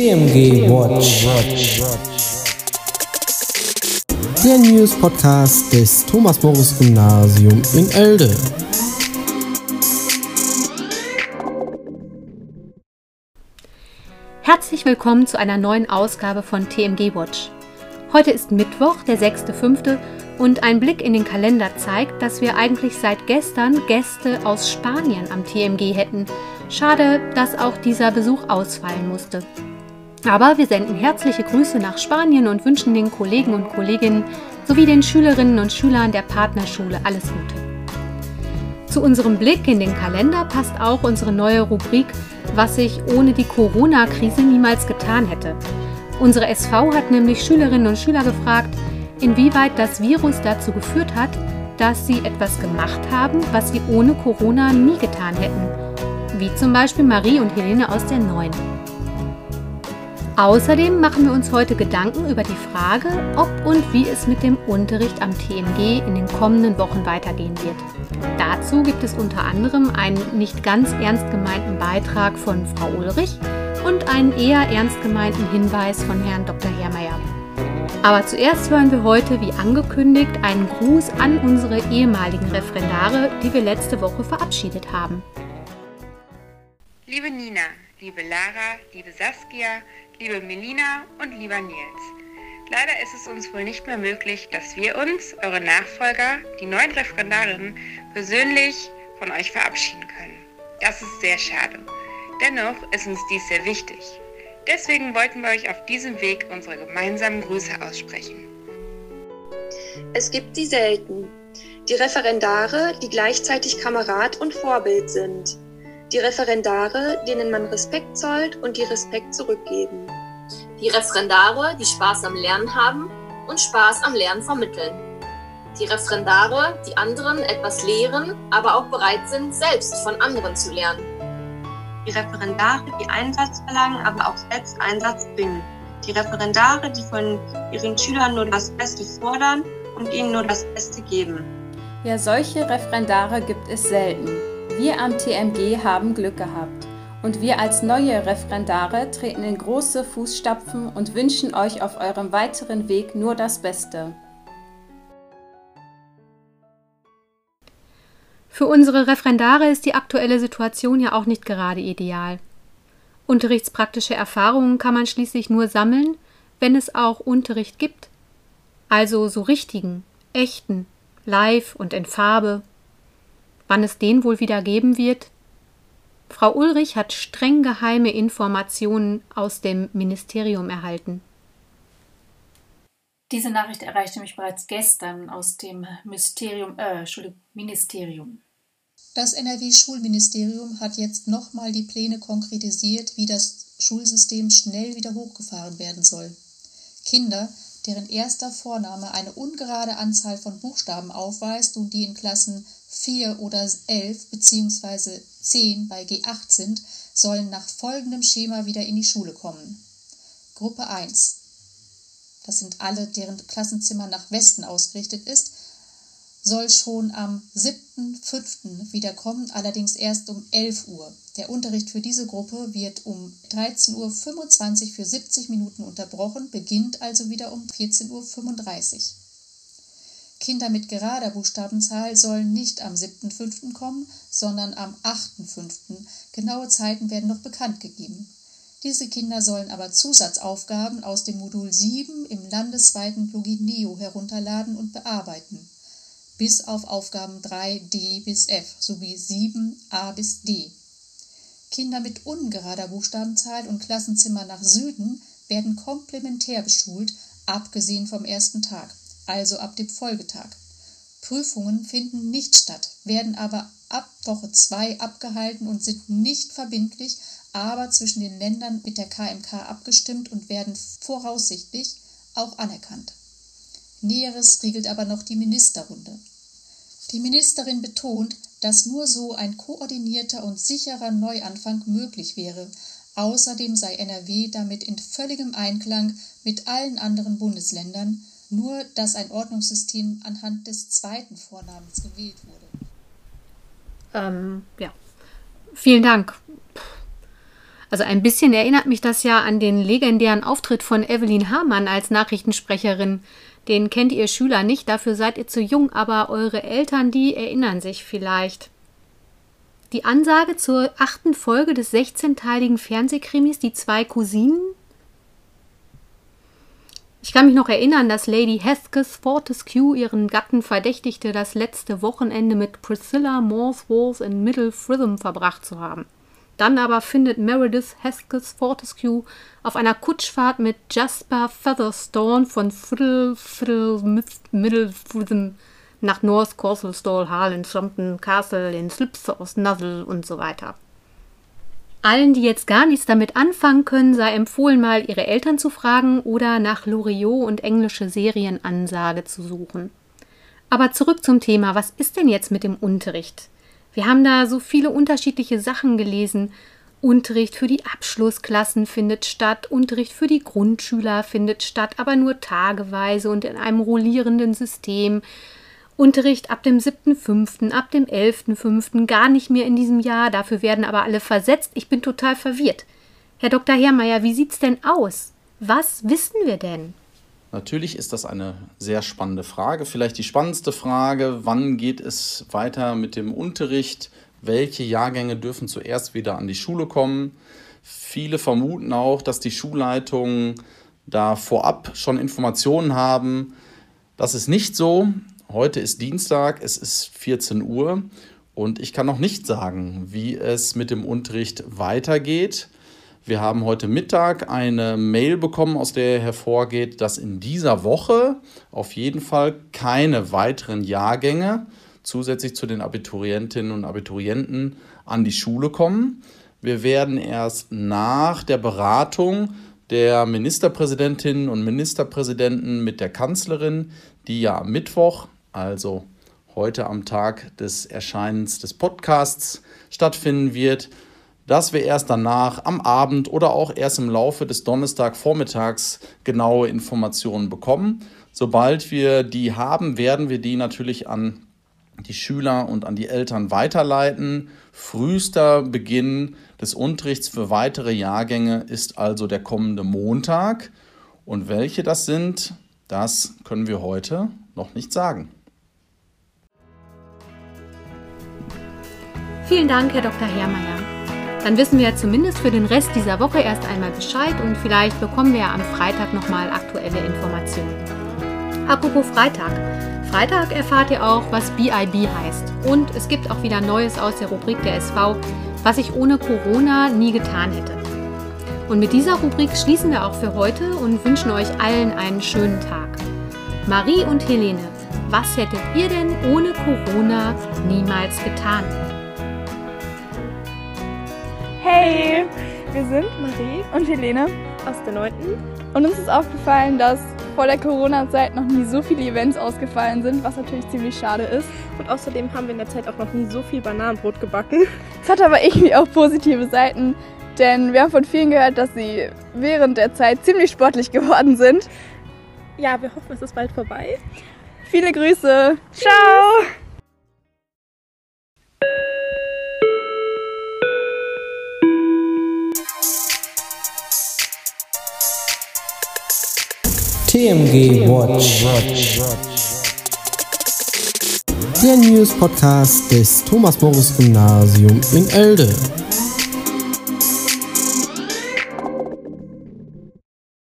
TMG Watch. Der News Podcast des Thomas Morris Gymnasium in Elde. Herzlich willkommen zu einer neuen Ausgabe von TMG Watch. Heute ist Mittwoch, der 6.5. und ein Blick in den Kalender zeigt, dass wir eigentlich seit gestern Gäste aus Spanien am TMG hätten. Schade, dass auch dieser Besuch ausfallen musste. Aber wir senden herzliche Grüße nach Spanien und wünschen den Kollegen und Kolleginnen sowie den Schülerinnen und Schülern der Partnerschule alles Gute. Zu unserem Blick in den Kalender passt auch unsere neue Rubrik, was sich ohne die Corona-Krise niemals getan hätte. Unsere SV hat nämlich Schülerinnen und Schüler gefragt, inwieweit das Virus dazu geführt hat, dass sie etwas gemacht haben, was sie ohne Corona nie getan hätten. Wie zum Beispiel Marie und Helene aus der 9. Außerdem machen wir uns heute Gedanken über die Frage, ob und wie es mit dem Unterricht am TMG in den kommenden Wochen weitergehen wird. Dazu gibt es unter anderem einen nicht ganz ernst gemeinten Beitrag von Frau Ulrich und einen eher ernst gemeinten Hinweis von Herrn Dr. Herrmeier. Aber zuerst hören wir heute, wie angekündigt, einen Gruß an unsere ehemaligen Referendare, die wir letzte Woche verabschiedet haben. Liebe Nina, liebe Lara, liebe Saskia, liebe Melina und lieber Nils. Leider ist es uns wohl nicht mehr möglich, dass wir uns, eure Nachfolger, die neuen Referendarinnen, persönlich von euch verabschieden können. Das ist sehr schade. Dennoch ist uns dies sehr wichtig. Deswegen wollten wir euch auf diesem Weg unsere gemeinsamen Grüße aussprechen. Es gibt sie selten. Die Referendare, die gleichzeitig Kamerad und Vorbild sind die Referendare, denen man Respekt zollt und die Respekt zurückgeben. Die Referendare, die Spaß am Lernen haben und Spaß am Lernen vermitteln. Die Referendare, die anderen etwas lehren, aber auch bereit sind, selbst von anderen zu lernen. Die Referendare, die Einsatz verlangen, aber auch selbst Einsatz bringen. Die Referendare, die von ihren Schülern nur das Beste fordern und ihnen nur das Beste geben. Ja, solche Referendare gibt es selten. Wir am TMG haben Glück gehabt und wir als neue Referendare treten in große Fußstapfen und wünschen euch auf eurem weiteren Weg nur das Beste. Für unsere Referendare ist die aktuelle Situation ja auch nicht gerade ideal. Unterrichtspraktische Erfahrungen kann man schließlich nur sammeln, wenn es auch Unterricht gibt. Also so richtigen, echten, live und in Farbe wann es den wohl wieder geben wird? Frau Ulrich hat streng geheime Informationen aus dem Ministerium erhalten. Diese Nachricht erreichte mich bereits gestern aus dem Ministerium, äh, Ministerium. Das NRW-Schulministerium hat jetzt nochmal die Pläne konkretisiert, wie das Schulsystem schnell wieder hochgefahren werden soll. Kinder, deren erster Vorname eine ungerade Anzahl von Buchstaben aufweist und die in Klassen 4 oder 11 bzw. 10 bei G8 sind, sollen nach folgendem Schema wieder in die Schule kommen. Gruppe 1. Das sind alle, deren Klassenzimmer nach Westen ausgerichtet ist, soll schon am 7.5. wieder kommen, allerdings erst um 11 Uhr. Der Unterricht für diese Gruppe wird um 13.25 Uhr für 70 Minuten unterbrochen, beginnt also wieder um 14.35 Uhr. Kinder mit gerader Buchstabenzahl sollen nicht am 7.5. kommen, sondern am 8.5. Genaue Zeiten werden noch bekannt gegeben. Diese Kinder sollen aber Zusatzaufgaben aus dem Modul 7 im landesweiten Plugin Neo herunterladen und bearbeiten, bis auf Aufgaben 3d bis f sowie 7a bis d. Kinder mit ungerader Buchstabenzahl und Klassenzimmer nach Süden werden komplementär beschult, abgesehen vom ersten Tag also ab dem Folgetag. Prüfungen finden nicht statt, werden aber ab Woche 2 abgehalten und sind nicht verbindlich, aber zwischen den Ländern mit der KMK abgestimmt und werden voraussichtlich auch anerkannt. Näheres regelt aber noch die Ministerrunde. Die Ministerin betont, dass nur so ein koordinierter und sicherer Neuanfang möglich wäre. Außerdem sei NRW damit in völligem Einklang mit allen anderen Bundesländern, nur dass ein Ordnungssystem anhand des zweiten Vornamens gewählt wurde. Ähm, ja. Vielen Dank. Also ein bisschen erinnert mich das ja an den legendären Auftritt von Evelyn Hamann als Nachrichtensprecherin. Den kennt ihr Schüler nicht, dafür seid ihr zu jung, aber eure Eltern, die erinnern sich vielleicht. Die Ansage zur achten Folge des 16-teiligen Fernsehkrimis Die zwei Cousinen ich kann mich noch erinnern, dass Lady Hesketh Fortescue ihren Gatten verdächtigte, das letzte Wochenende mit Priscilla Morsworth in Middle Fritham verbracht zu haben. Dann aber findet Meredith Hesketh Fortescue auf einer Kutschfahrt mit Jasper Featherstone von Fiddle, Fiddle, Middle Fritham nach North Castlestall Hall in Sompton Castle in Slipsauce Nuzzle und so weiter. Allen, die jetzt gar nichts damit anfangen können, sei empfohlen, mal ihre Eltern zu fragen oder nach Loriot und englische Serienansage zu suchen. Aber zurück zum Thema, was ist denn jetzt mit dem Unterricht? Wir haben da so viele unterschiedliche Sachen gelesen. Unterricht für die Abschlussklassen findet statt, Unterricht für die Grundschüler findet statt, aber nur tageweise und in einem rollierenden System. Unterricht ab dem 7.5., ab dem 11.5., gar nicht mehr in diesem Jahr, dafür werden aber alle versetzt. Ich bin total verwirrt. Herr Dr. Herrmeier, wie sieht's denn aus? Was wissen wir denn? Natürlich ist das eine sehr spannende Frage, vielleicht die spannendste Frage, wann geht es weiter mit dem Unterricht? Welche Jahrgänge dürfen zuerst wieder an die Schule kommen? Viele vermuten auch, dass die Schulleitungen da vorab schon Informationen haben. Das ist nicht so. Heute ist Dienstag, es ist 14 Uhr und ich kann noch nicht sagen, wie es mit dem Unterricht weitergeht. Wir haben heute Mittag eine Mail bekommen, aus der hervorgeht, dass in dieser Woche auf jeden Fall keine weiteren Jahrgänge zusätzlich zu den Abiturientinnen und Abiturienten an die Schule kommen. Wir werden erst nach der Beratung der Ministerpräsidentinnen und Ministerpräsidenten mit der Kanzlerin, die ja am Mittwoch also heute am Tag des Erscheinens des Podcasts stattfinden wird, dass wir erst danach am Abend oder auch erst im Laufe des Donnerstagvormittags genaue Informationen bekommen. Sobald wir die haben, werden wir die natürlich an die Schüler und an die Eltern weiterleiten. Frühester Beginn des Unterrichts für weitere Jahrgänge ist also der kommende Montag. Und welche das sind, das können wir heute noch nicht sagen. Vielen Dank, Herr Dr. Herrmeier. Dann wissen wir zumindest für den Rest dieser Woche erst einmal Bescheid und vielleicht bekommen wir ja am Freitag nochmal aktuelle Informationen. Apropos Freitag. Freitag erfahrt ihr auch, was BIB heißt. Und es gibt auch wieder Neues aus der Rubrik der SV, was ich ohne Corona nie getan hätte. Und mit dieser Rubrik schließen wir auch für heute und wünschen euch allen einen schönen Tag. Marie und Helene, was hättet ihr denn ohne Corona niemals getan? Hey, wir sind Marie und Helene aus der 9. Und uns ist aufgefallen, dass vor der Corona-Zeit noch nie so viele Events ausgefallen sind, was natürlich ziemlich schade ist. Und außerdem haben wir in der Zeit auch noch nie so viel Bananenbrot gebacken. Es hat aber irgendwie auch positive Seiten, denn wir haben von vielen gehört, dass sie während der Zeit ziemlich sportlich geworden sind. Ja, wir hoffen, es ist bald vorbei. Viele Grüße. Ciao. TMG Watch. Der News Podcast des Thomas Morris Gymnasium in Elde.